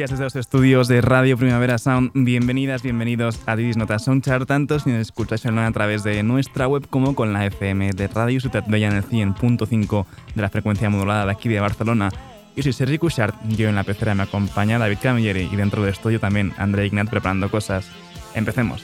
Días desde los estudios de Radio Primavera Sound. Bienvenidas, bienvenidos a Didis Nota Soundchart, tanto si nos escucháis a través de nuestra web como con la FM de Radio Ciutat Bella en el 100.5 de la frecuencia modulada de aquí de Barcelona. Yo soy Sergi Cushart, yo en la pecera me acompaña David Camilleri y dentro del estudio también André Ignat preparando cosas. Empecemos.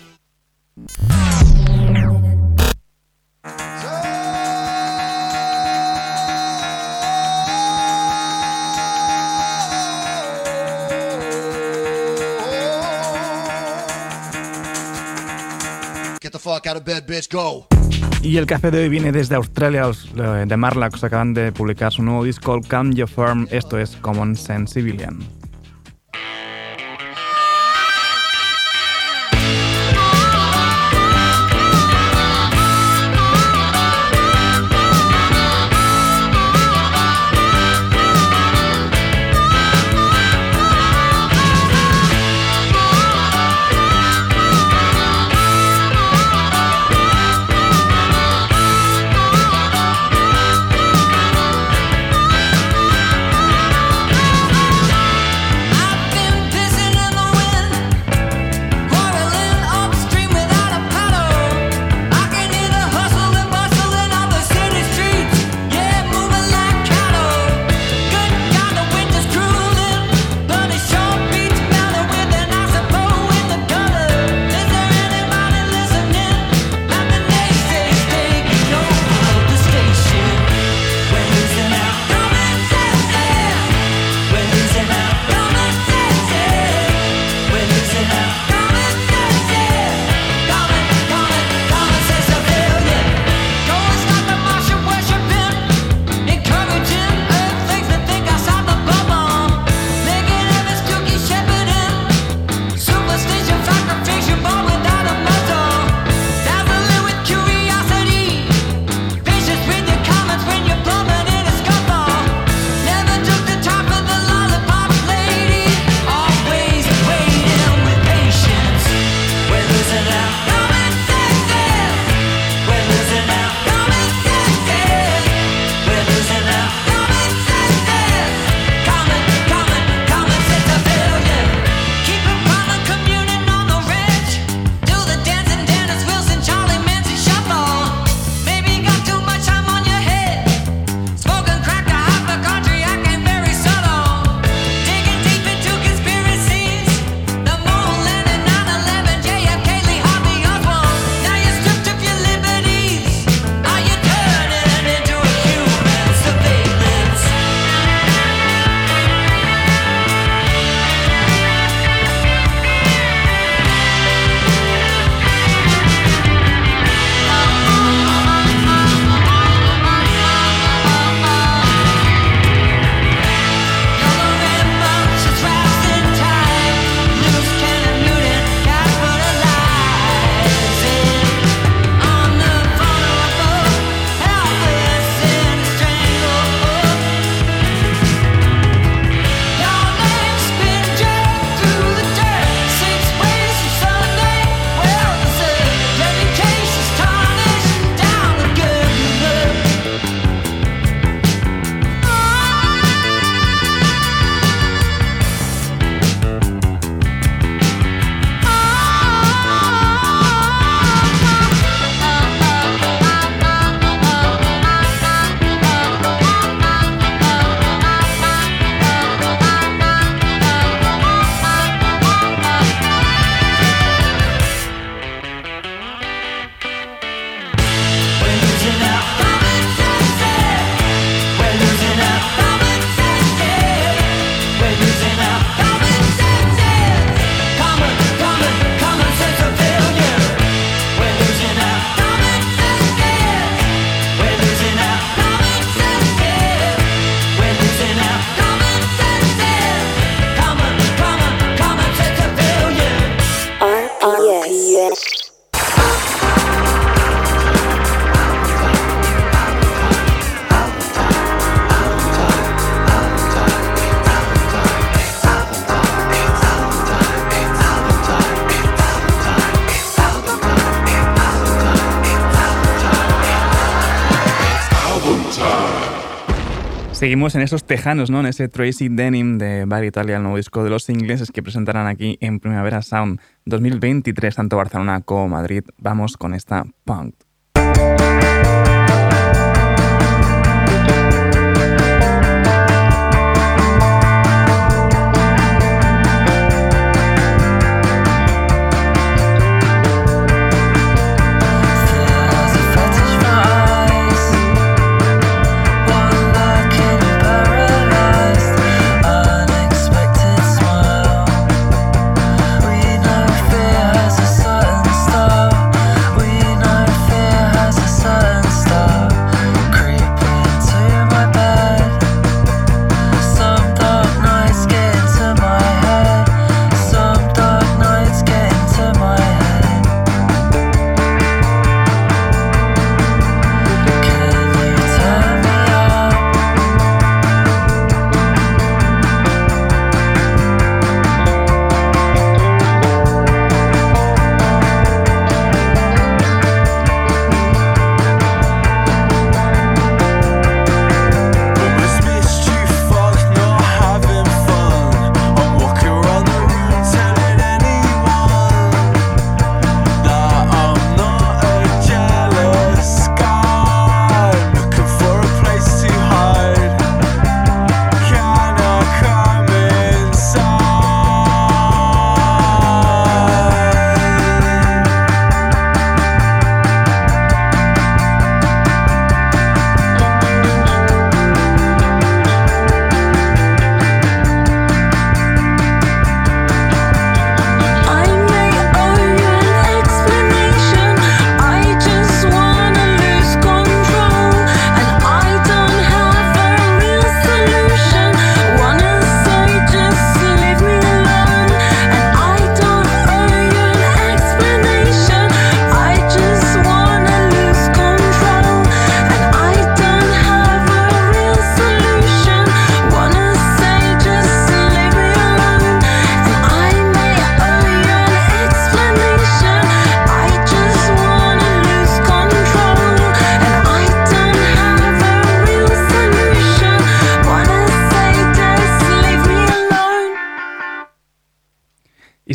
Y el café de hoy viene desde Australia, de Marlax. Acaban de publicar su nuevo disco, Calm Your Firm. Esto es Common Sense Seguimos en esos tejanos, ¿no? En ese Tracy Denim de Bar Italia, el nuevo disco de los ingleses que presentarán aquí en Primavera Sound 2023, tanto Barcelona como Madrid. Vamos con esta punk.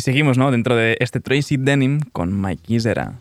Seguimos ¿no? dentro de este Tracy Denim con Mike Isera.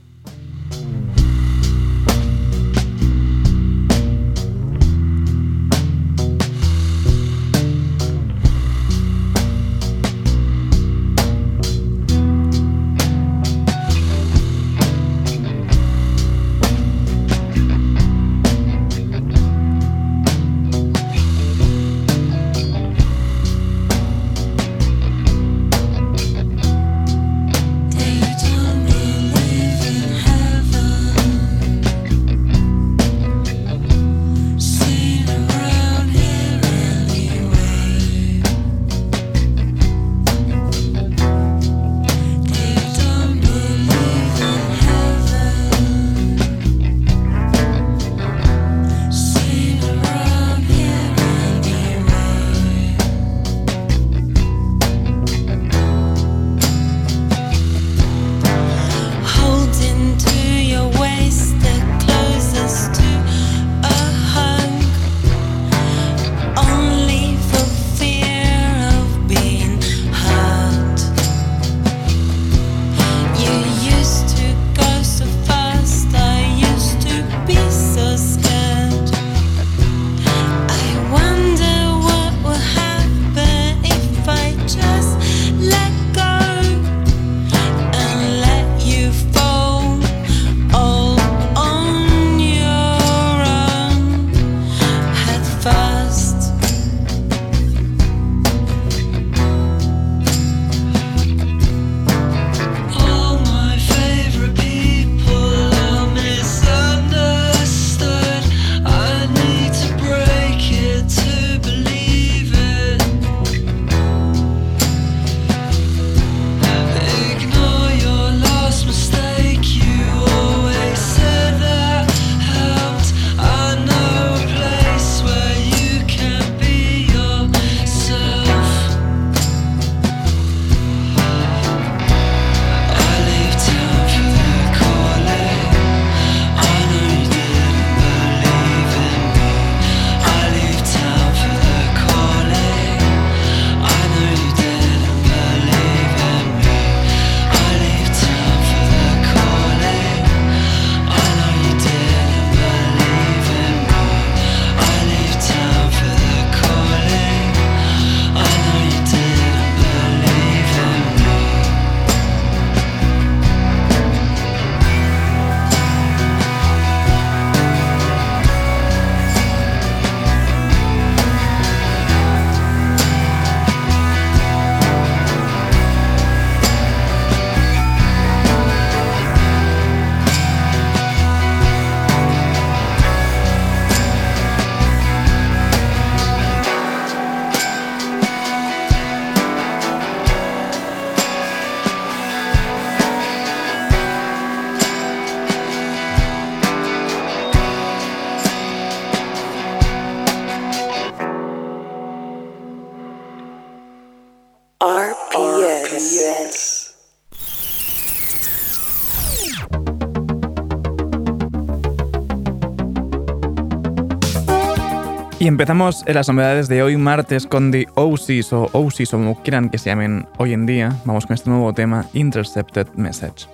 Y empezamos en las novedades de hoy martes con The OCs o OCs o como quieran que se llamen hoy en día. Vamos con este nuevo tema, Intercepted Message.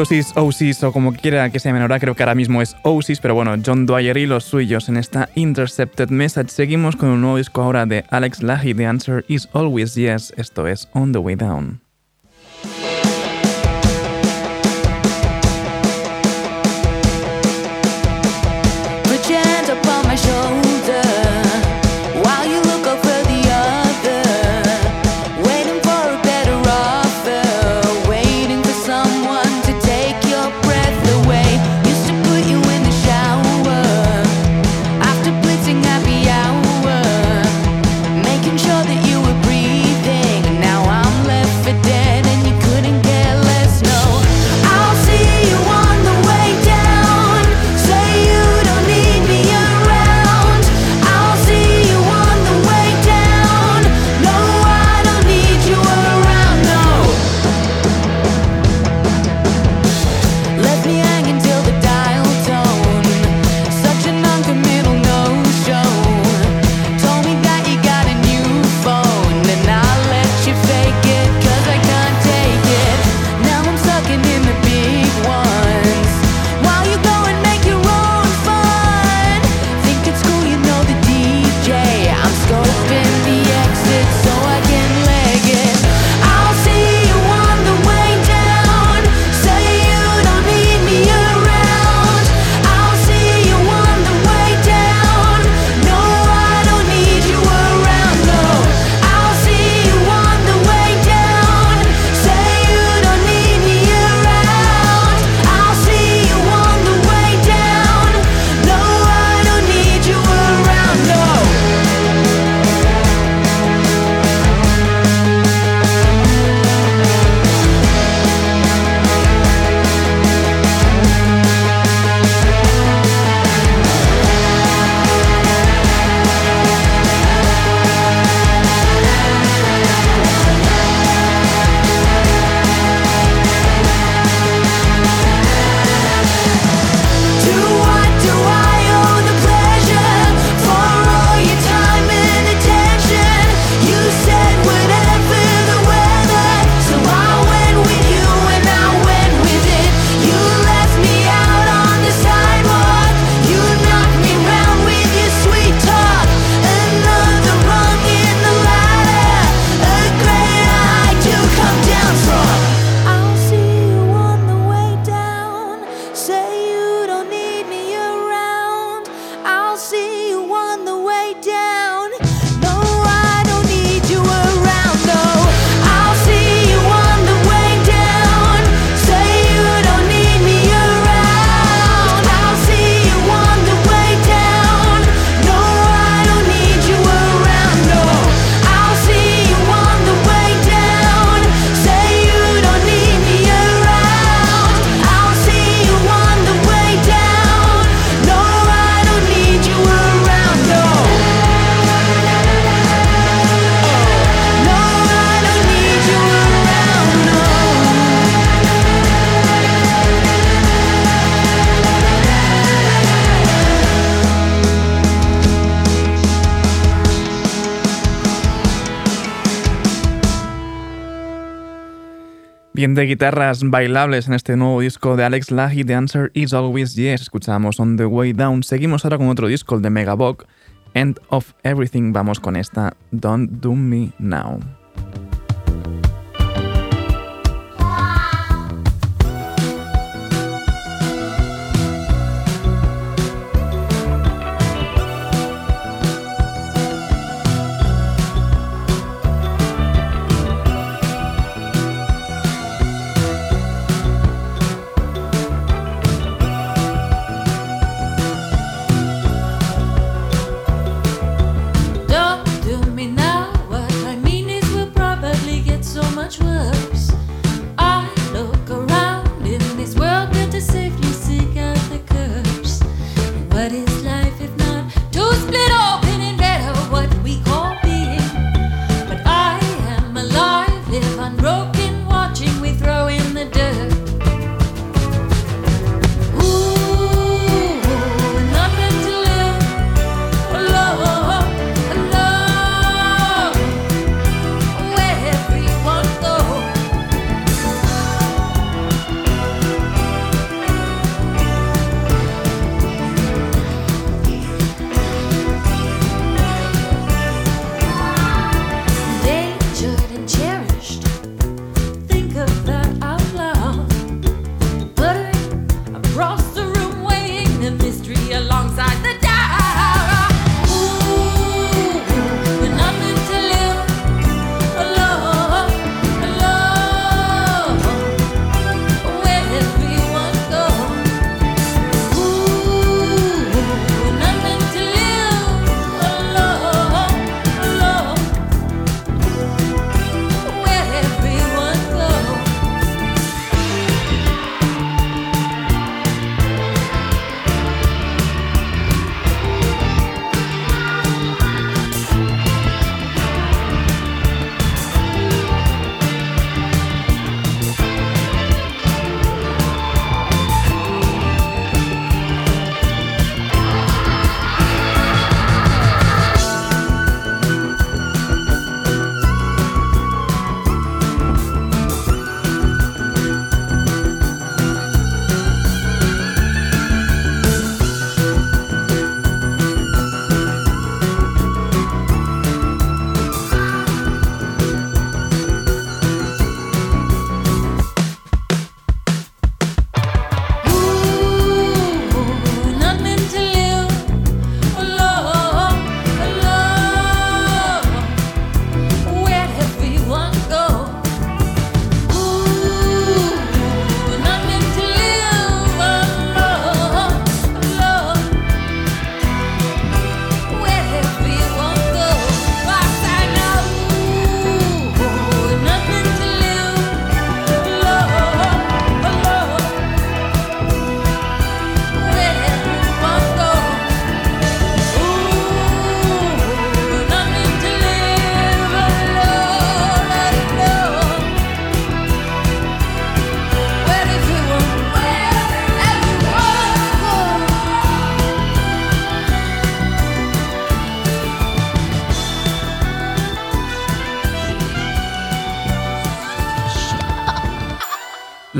Osis, Osis o como quiera que se llame ahora, creo que ahora mismo es Osis, pero bueno, John Dwyer y los suyos en esta Intercepted Message. Seguimos con un nuevo disco ahora de Alex Lahi, The Answer is Always Yes, esto es On the Way Down. De guitarras bailables en este nuevo disco de Alex Lahi, The Answer is Always Yes. Escuchamos On the Way Down. Seguimos ahora con otro disco, el de Megabog, End of Everything. Vamos con esta, Don't Do Me Now.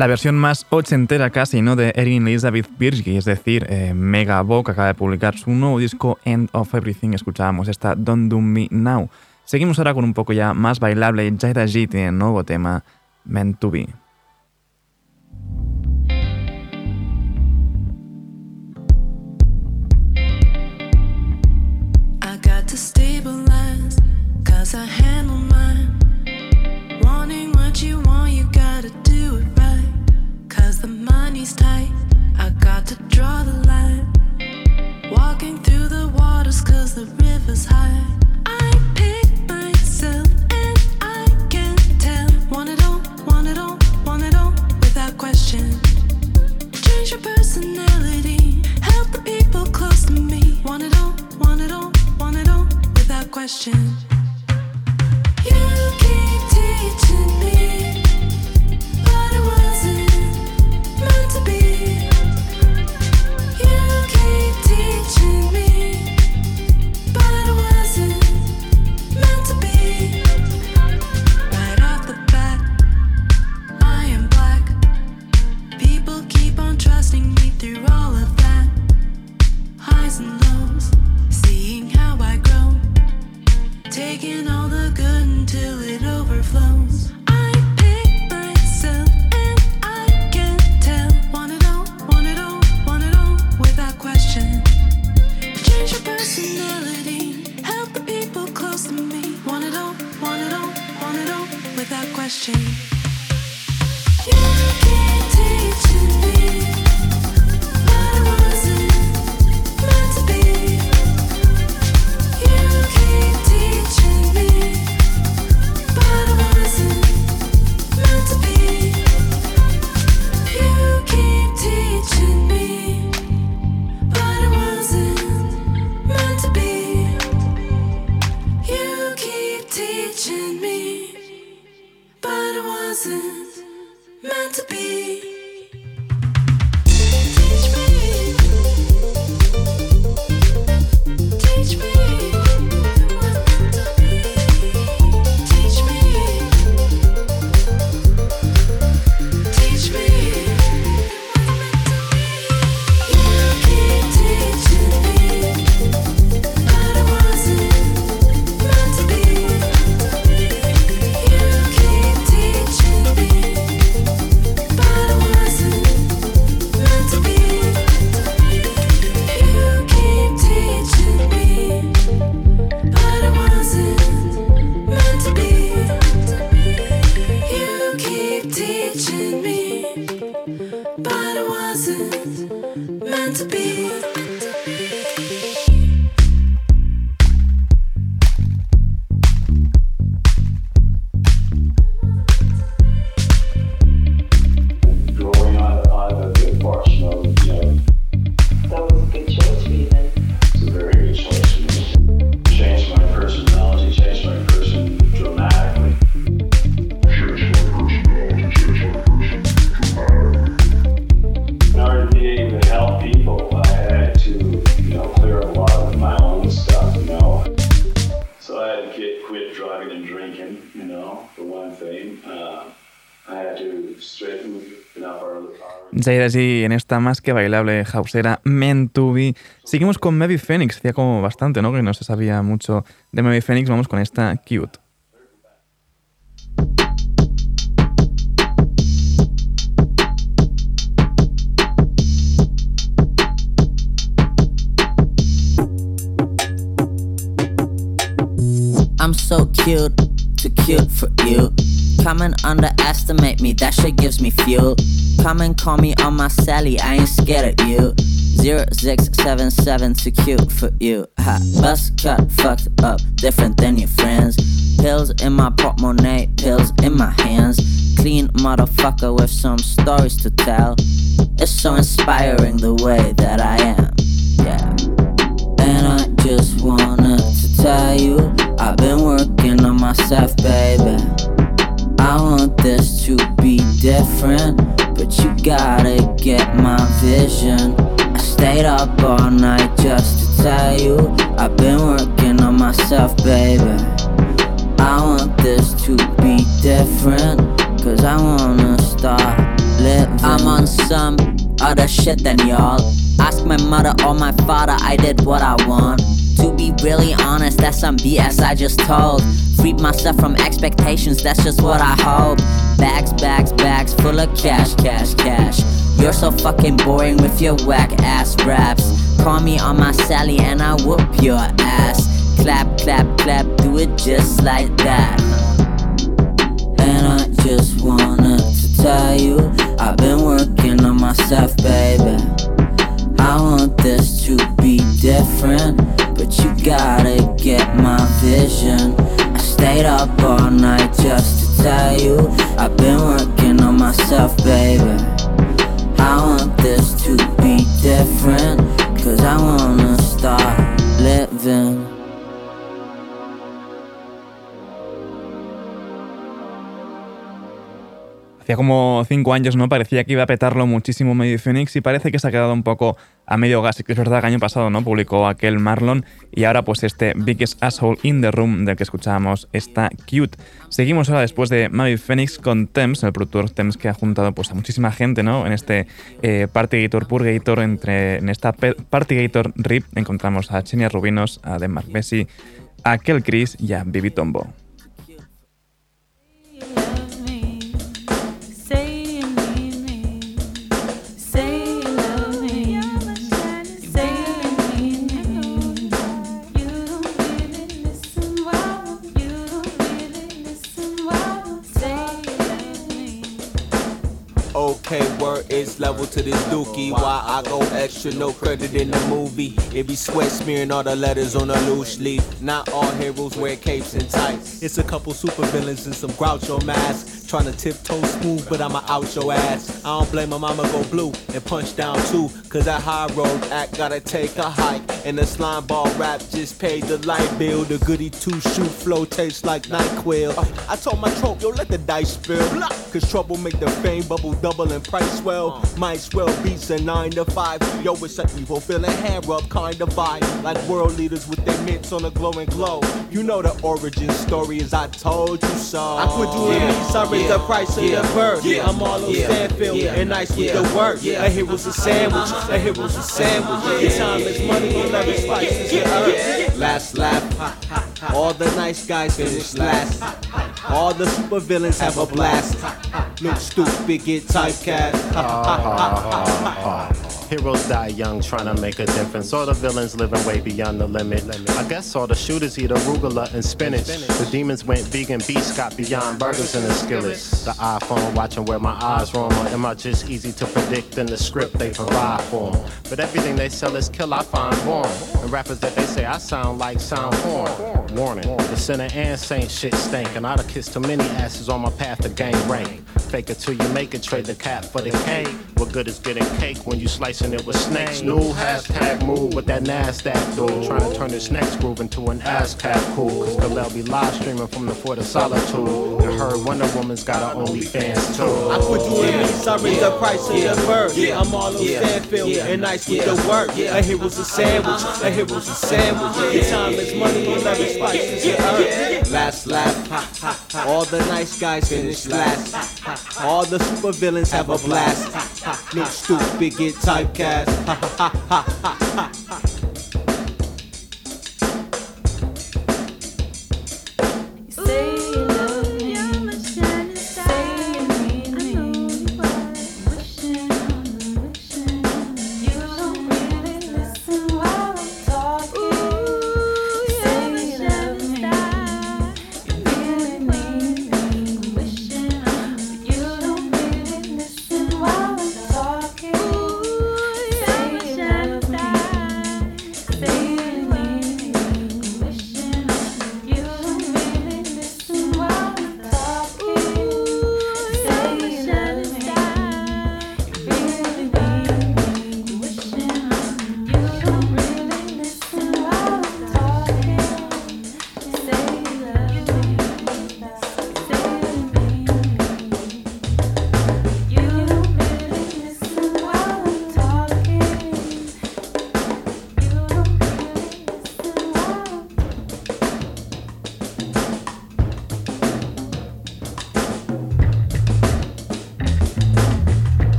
La versión más ochentera casi, ¿no? De Erin Elizabeth Birgi, es decir, eh, Mega que acaba de publicar su nuevo disco End of Everything. Escuchábamos esta Don't Do Me Now. Seguimos ahora con un poco ya más bailable. Jaira G tiene nuevo tema, Meant to Be. the cause the river's high. Así en esta más que bailable hausera Be. Seguimos con Maybe Phoenix, hacía como bastante, ¿no? Que no se sabía mucho de Maybe Phoenix. Vamos con esta Cute. I'm so cute, too cute for you. Come and underestimate me, that shit gives me fuel. Come and call me on my Sally, I ain't scared of you. 0677 too cute for you. Ha, bus cut, fucked up, different than your friends. Pills in my portemonnaie, pills in my hands. Clean motherfucker with some stories to tell. It's so inspiring the way that I am. Yeah. And I just wanted to tell you, I've been working on myself, baby. I want this to be different, but you gotta get my vision. I stayed up all night just to tell you I've been working on myself, baby. I want this to be different, cause I wanna start living. I'm on some other shit than y'all. Ask my mother or my father, I did what I want. To be really honest, that's some BS I just told. Freed myself from expectations, that's just what I hope. Bags, bags, bags full of cash, cash, cash. You're so fucking boring with your whack ass raps. Call me on my Sally and I whoop your ass. Clap, clap, clap, do it just like that. And I just wanted to tell you, I've been working on myself, baby. I want this to be different, but you gotta get my vision. Stayed up all night just to tell you I've been working on myself, baby. I want this to be different, cause I wanna start living. Como cinco años, ¿no? Parecía que iba a petarlo muchísimo Medio Phoenix y parece que se ha quedado un poco a medio gas. que es verdad que año pasado, ¿no? Publicó aquel Marlon y ahora pues este Biggest Asshole in the Room del que escuchábamos está cute. Seguimos ahora después de Mavi Phoenix con Thames, el productor Thames que ha juntado pues a muchísima gente, ¿no? En este eh, Partygator Purgator, entre, en esta Partygator RIP encontramos a Chenia Rubinos, a Denmark Bessie, a Kel Chris y a Bibi Tombo. Level to this dookie. Why I go extra, no credit in the movie. It be sweat smearing all the letters on a loose leaf. Not all heroes wear capes and tights. It's a couple super villains and some Groucho masks. Trying to tiptoe smooth, but I'ma out your ass. I don't blame my mama go blue and punch down too. Cause that high road act gotta take a hike. And the slime ball rap just paid the light bill. The goody two shoot flow tastes like NyQuil. I told my trope, yo, let the dice spill. Cause trouble make the fame bubble double and price swell. Might swell beats a nine to five. Yo, it's a evil feeling hand rub kind of vibe. Like world leaders with their mitts on a glowing glow. You know the origin story is I told you so. I quit doing yeah. me, yeah. the price of the. Yeah. I'm all on yeah. Stanfield and nice with the work. Yeah. A hero's a sandwich, a hero's a sandwich. Yeah. Time is money and love is spices earth. Last laugh. All the nice guys finish last. All the super villains have a blast. Look stupid, get typecast. Heroes die young, trying to make a difference. All the villains living way beyond the limit. I guess all the shooters eat arugula and spinach. The demons went vegan, beasts got beyond burgers and the skillets. The iPhone watching where my eyes roam. Or am I just easy to predict in the script they provide for them? But everything they sell is kill, I find warm. And rappers that they say I sound like sound porn. Warning, the sinner and saint shit stink. And I'd have kissed too many asses on my path to gain rank. Fake it till you make it, trade the cat for the cake. What good is getting cake when you slicing it with snakes? New hashtag move with that NASDAQ dude. Trying to turn this next groove into an ASCAP cool. Cause Kal-El be live streaming from the Fort of Solitude. And heard Wonder Woman's got her OnlyFans too. I put you in me, sorry the price of the bird. Yeah. I'm all on Stanfield and nice with the work. A hero's a sandwich, a hero's a sandwich. Your time is money and every spice is your earth. Last laugh, all the nice guys finish last. All the super villains have a blast. No stupid get typecast.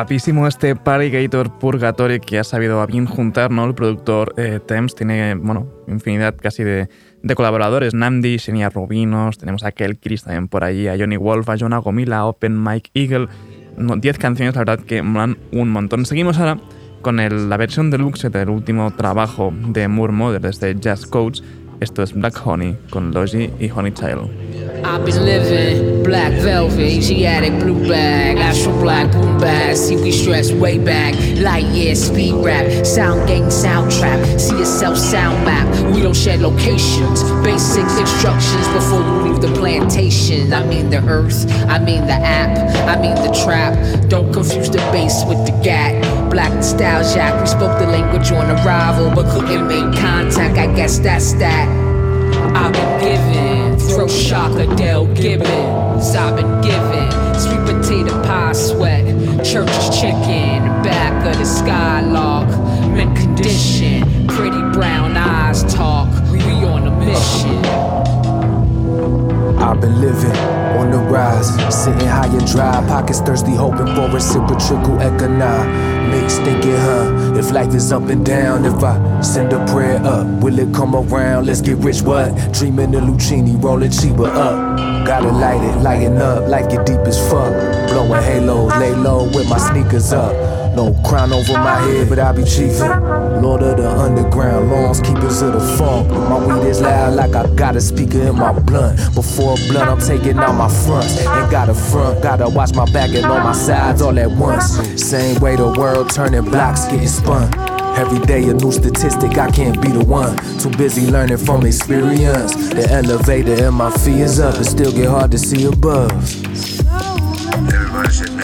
Guapísimo este Gator Purgatory que ha sabido bien juntar, ¿no? El productor eh, Thames tiene, bueno, infinidad casi de, colaboradores. Namdi, Xenia Rubinos, tenemos a Kel Chris también por allí, a Johnny Wolf, a Jonah Gomila, Open Mike Eagle. 10 canciones, la verdad que molan un montón. Seguimos ahora con la versión deluxe del último trabajo de Moore Mother desde Jazz Codes. Esto es Black Honey con Logi y Honey Child. I've been living black velvet, Asiatic blue bag, astral black boom bag. See, we stress way back. Light year speed rap, sound gang, sound trap. See yourself sound map. We don't share locations, basic instructions before you leave the plantation. I mean the earth, I mean the app, I mean the trap. Don't confuse the bass with the gat. Black nostalgia, we spoke the language on arrival, but couldn't make contact. I guess that's that. I've been given throw shock Adele Gibbons. I've been given sweet potato pie sweat, church's chicken, back of the skylark, mint condition, pretty brown eyes talk. We on a mission. I've been living on the rise, sitting high and dry, pockets thirsty, hoping for reciprocal economics. Thinking, huh, if life is up and down, if I send a prayer up, will it come around? Let's get rich, what? Dreaming of Lucini, rolling cheaper up. Gotta light it, lighten up, life get deep as fuck. Blowing halos, lay low with my sneakers up. No crown over my head, but I be chiefin'. Lord of the underground, lawns keepers of the funk. My weed is loud like I got a speaker in my blunt. Before a blunt, I'm taking out my fronts. Ain't got a front, gotta watch my back and on my sides all at once. Same way the world turning blocks getting spun. Every day a new statistic, I can't be the one. Too busy learning from experience. The elevator in my feet is up, it still get hard to see above. Everybody said,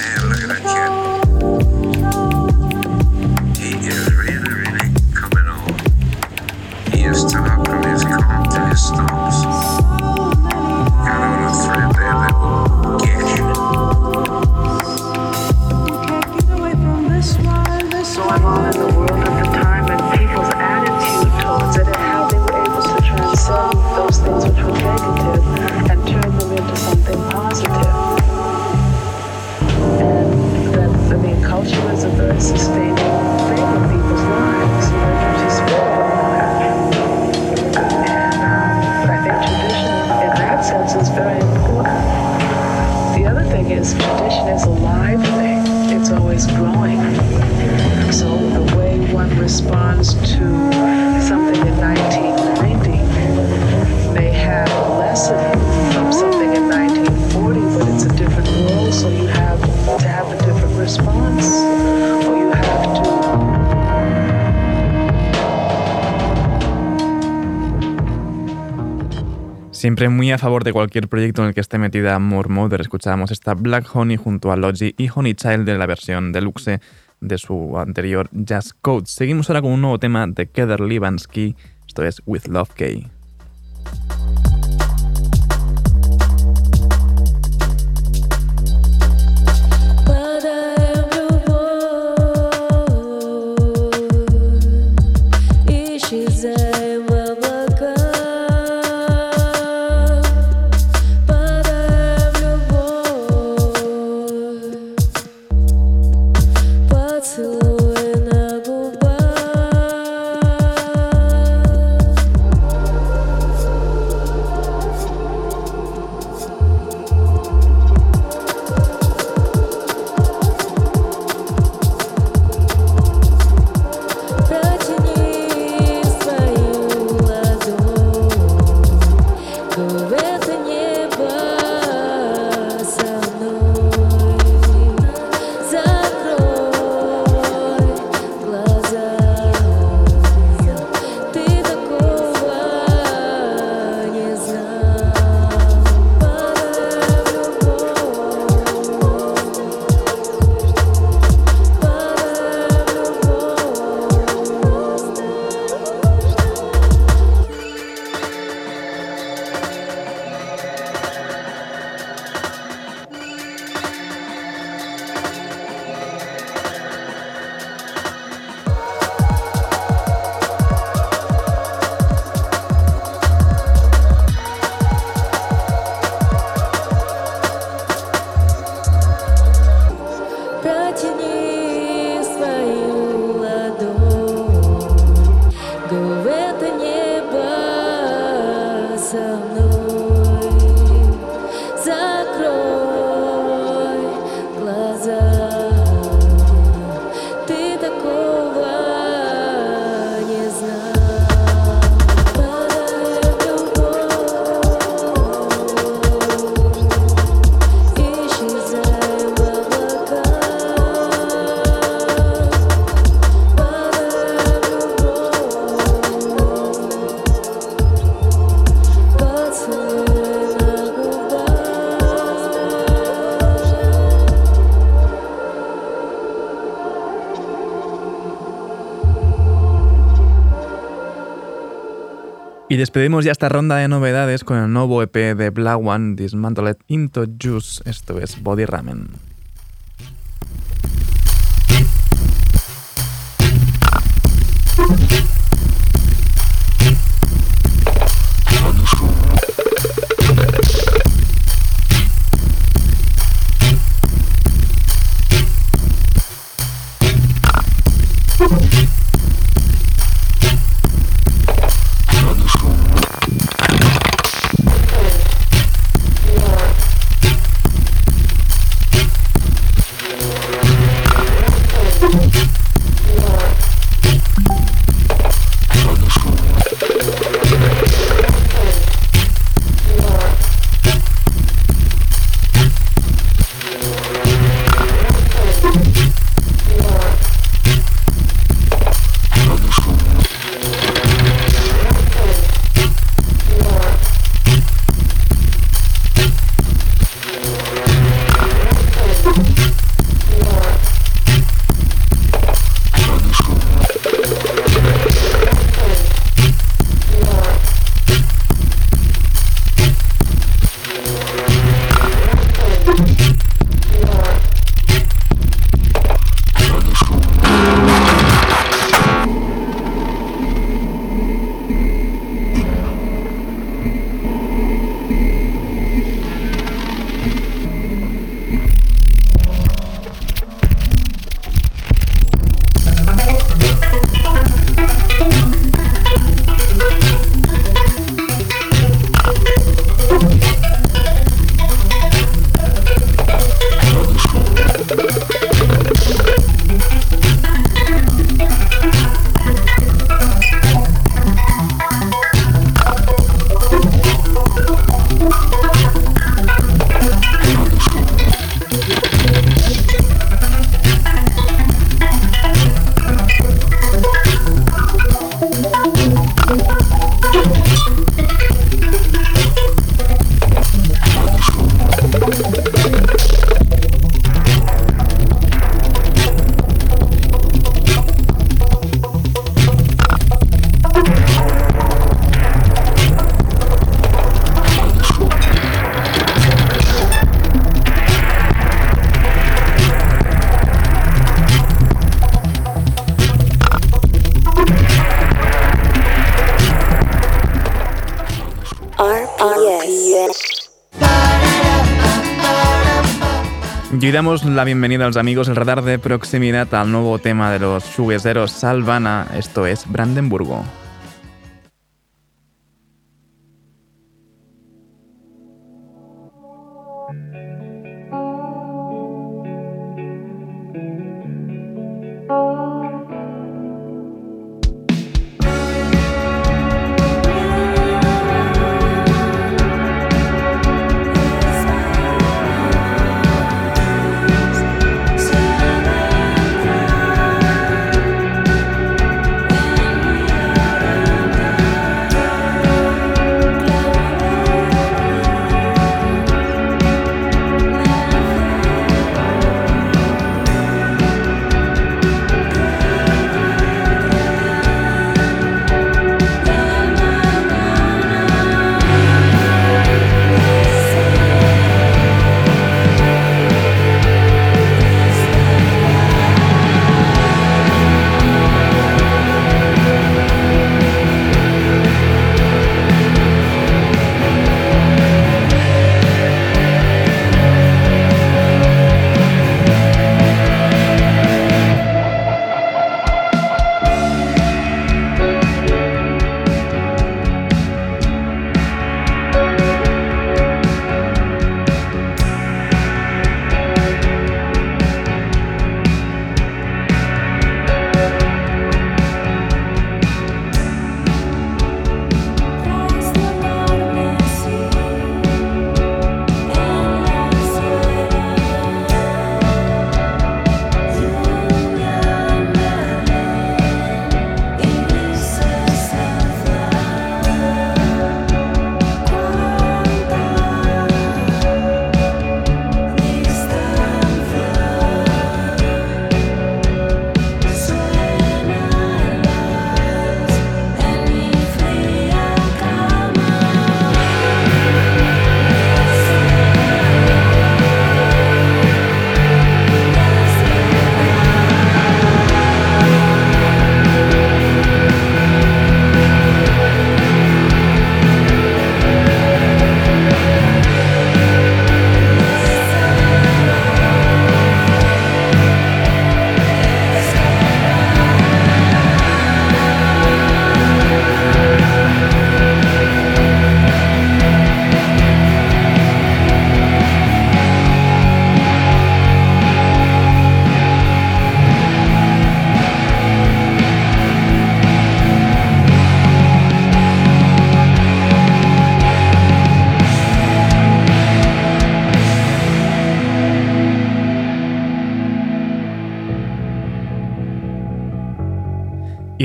to something in 1990 may have a lesson from something in 1940, but it's a different world, so you have to have a different response, Siempre muy a favor de cualquier proyecto en el que esté metida More Mother. Escuchábamos esta Black Honey junto a Logi y Honey Child de la versión deluxe de su anterior Jazz Code. Seguimos ahora con un nuevo tema de Keder Libansky. Esto es With Love K. despedimos ya esta ronda de novedades con el nuevo EP de Black One, Dismantled Into Juice. Esto es Body Ramen. Damos la bienvenida a los amigos del radar de proximidad al nuevo tema de los sugueseros Salvana, esto es Brandenburgo.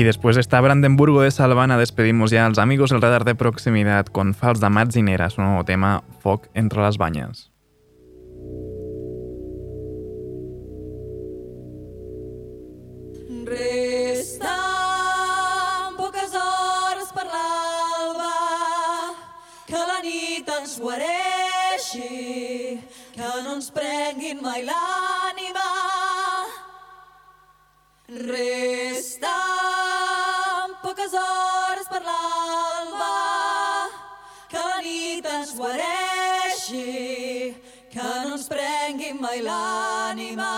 Y después de esta Brandenburgo de Salvana despedimos ya a los amigos radar de proximidad con Fals de Matzinera, su nuevo tema Foc entre las bañas. Resten poques hores per l'alba, que la nit ens guareixi, que no ens prenguin mai l'ànima. Resten guareixi, que no ens prenguin mai l'ànima.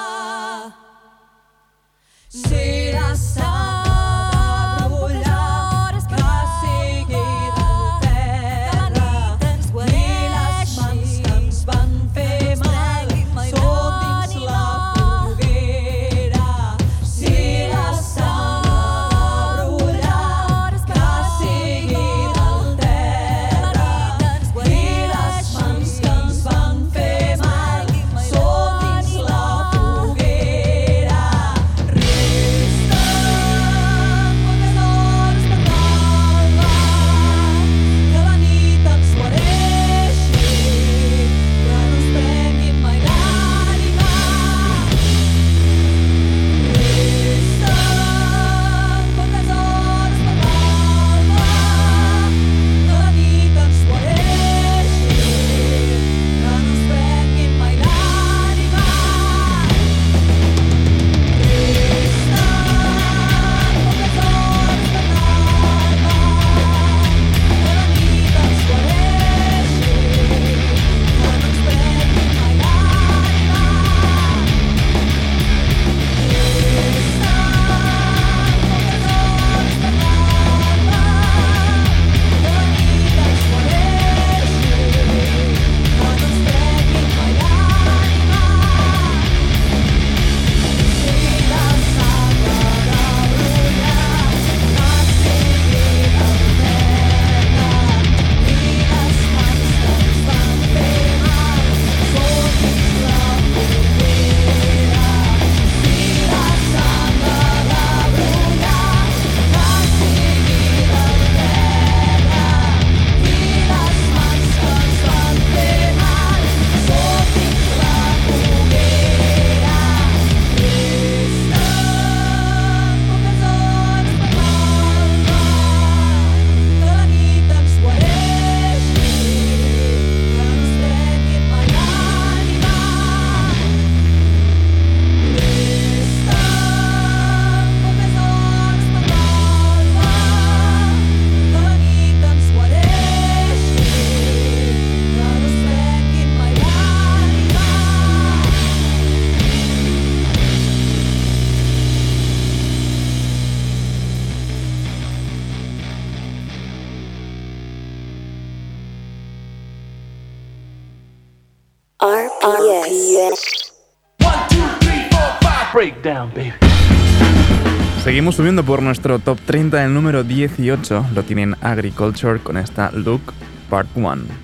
Seguimos subiendo por nuestro top 30, el número 18 lo tienen Agriculture con esta Look Part 1.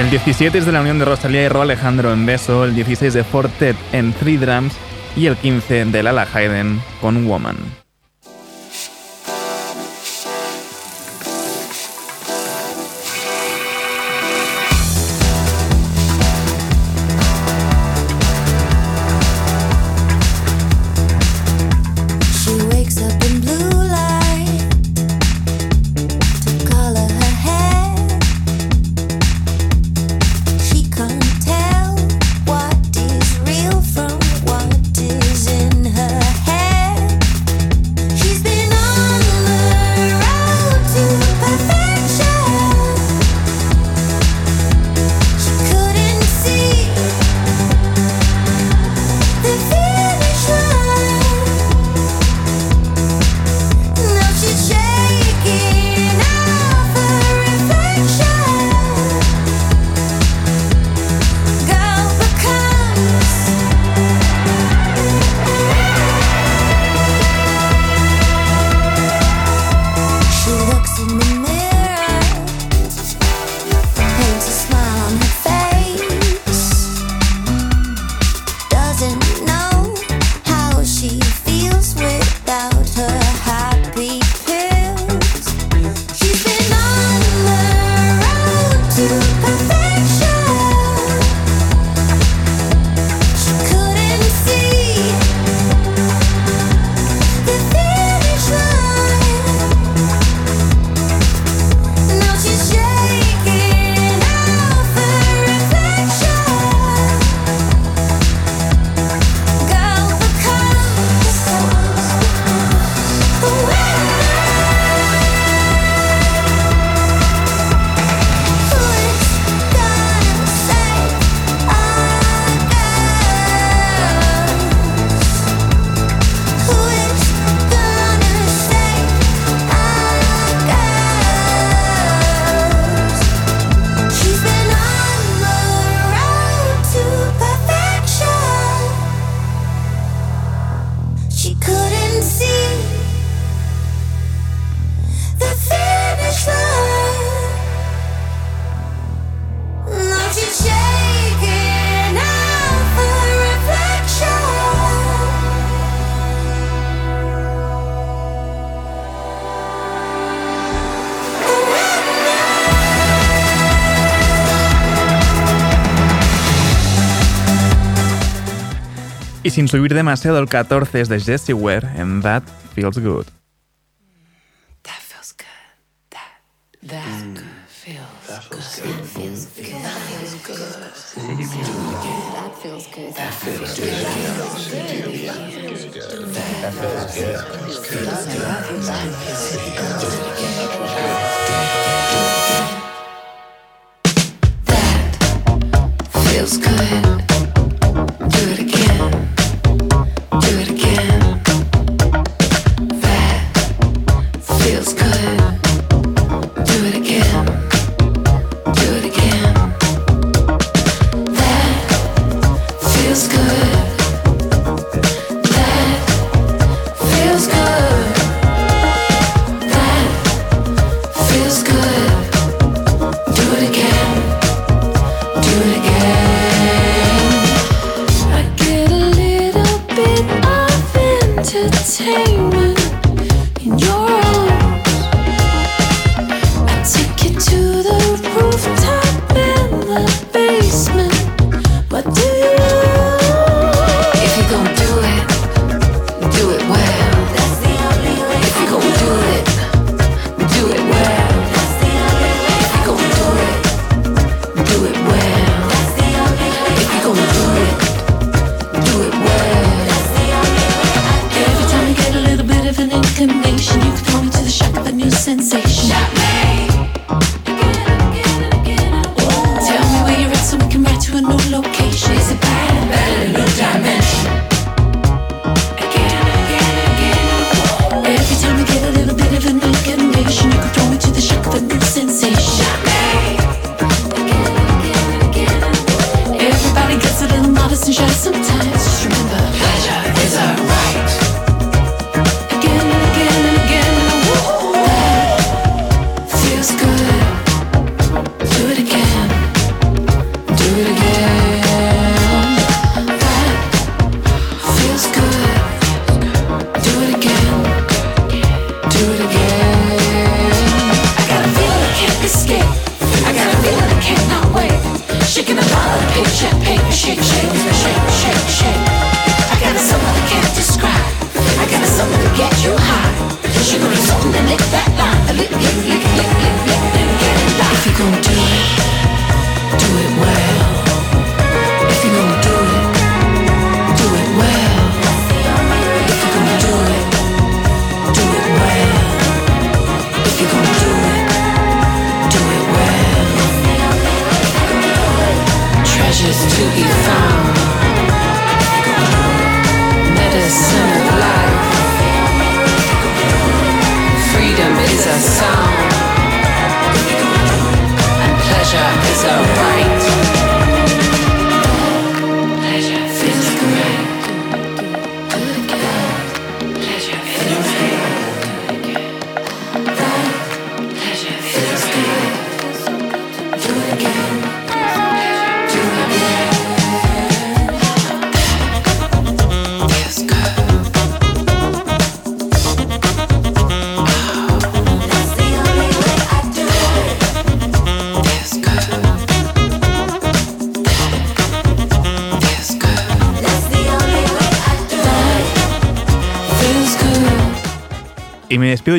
El 17 es de la unión de Rosalía y Ro Alejandro en Beso, el 16 de Fortet en Three Drums y el 15 de Lala Hayden con Woman. Y sin subir demasiado, el 14 es de Jesse Ware, and that feels good. That feels good. That, that mm. feels, that feels good. good. Feels good. That feels good. That feels good. That feels good. That feels good. That feels good. That feels good. That feels good.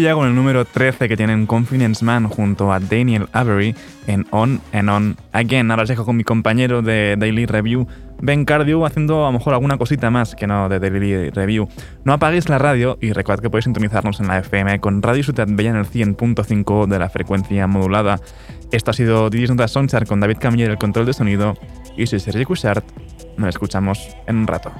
ya con el número 13 que tienen Confidence Man junto a Daniel Avery en On and On Again. Ahora os dejo con mi compañero de Daily Review, Ben Cardio, haciendo a lo mejor alguna cosita más que no de Daily Review. No apaguéis la radio y recordad que podéis sintonizarnos en la FM con Radio Ciudad Bella en el 100.5 de la frecuencia modulada. Esto ha sido DJs Notas Sonchar con David Camille el control de sonido y soy Sergio Cushart. Nos escuchamos en un rato.